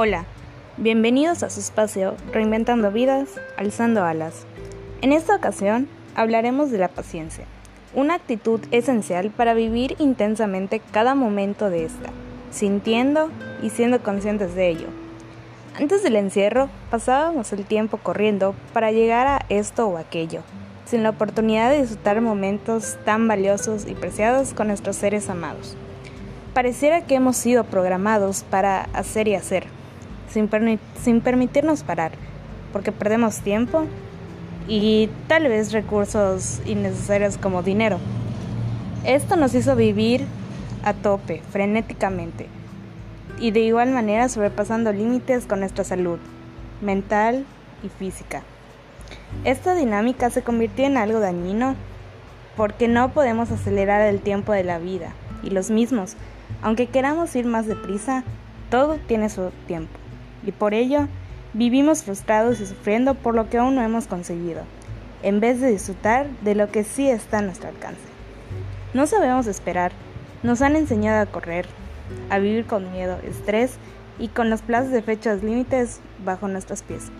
Hola, bienvenidos a su espacio Reinventando Vidas, Alzando Alas. En esta ocasión hablaremos de la paciencia, una actitud esencial para vivir intensamente cada momento de esta, sintiendo y siendo conscientes de ello. Antes del encierro pasábamos el tiempo corriendo para llegar a esto o aquello, sin la oportunidad de disfrutar momentos tan valiosos y preciados con nuestros seres amados. Pareciera que hemos sido programados para hacer y hacer, sin, permitirnos parar, porque perdemos tiempo y tal vez recursos innecesarios como dinero. Esto nos hizo vivir a tope, frenéticamente, y de igual manera sobrepasando límites con nuestra salud mental y física. Esta dinámica se convirtió en algo dañino porque no podemos acelerar el tiempo de la vida y los mismos, aunque queramos ir más deprisa, todo tiene su tiempo y por ello vivimos frustrados y sufriendo por lo que aún no hemos conseguido, en vez de disfrutar de lo que sí está a nuestro alcance. No sabemos esperar, nos han enseñado a correr, a vivir con miedo, estrés y con los plazos de fechas límites bajo nuestros pies.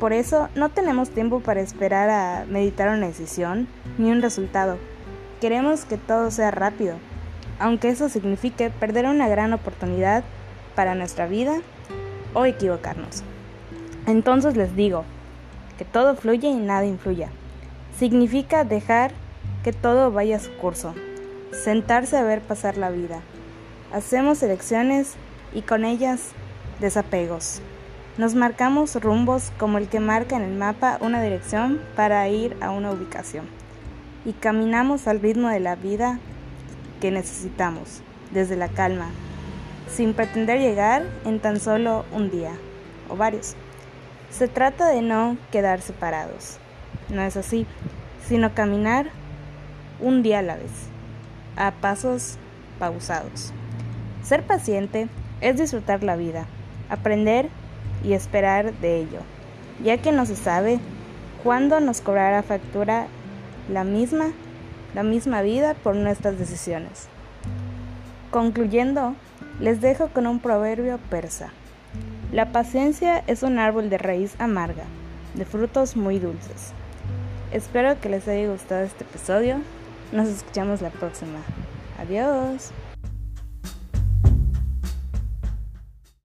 Por eso no tenemos tiempo para esperar a meditar una decisión ni un resultado. Queremos que todo sea rápido, aunque eso signifique perder una gran oportunidad para nuestra vida o equivocarnos. Entonces les digo, que todo fluye y nada influya. Significa dejar que todo vaya a su curso, sentarse a ver pasar la vida. Hacemos elecciones y con ellas desapegos. Nos marcamos rumbos como el que marca en el mapa una dirección para ir a una ubicación. Y caminamos al ritmo de la vida que necesitamos, desde la calma, sin pretender llegar en tan solo un día o varios. Se trata de no quedar separados, no es así, sino caminar un día a la vez, a pasos pausados. Ser paciente es disfrutar la vida, aprender y esperar de ello, ya que no se sabe cuándo nos cobrará factura la misma, la misma vida por nuestras decisiones. Concluyendo, les dejo con un proverbio persa. La paciencia es un árbol de raíz amarga, de frutos muy dulces. Espero que les haya gustado este episodio. Nos escuchamos la próxima. Adiós.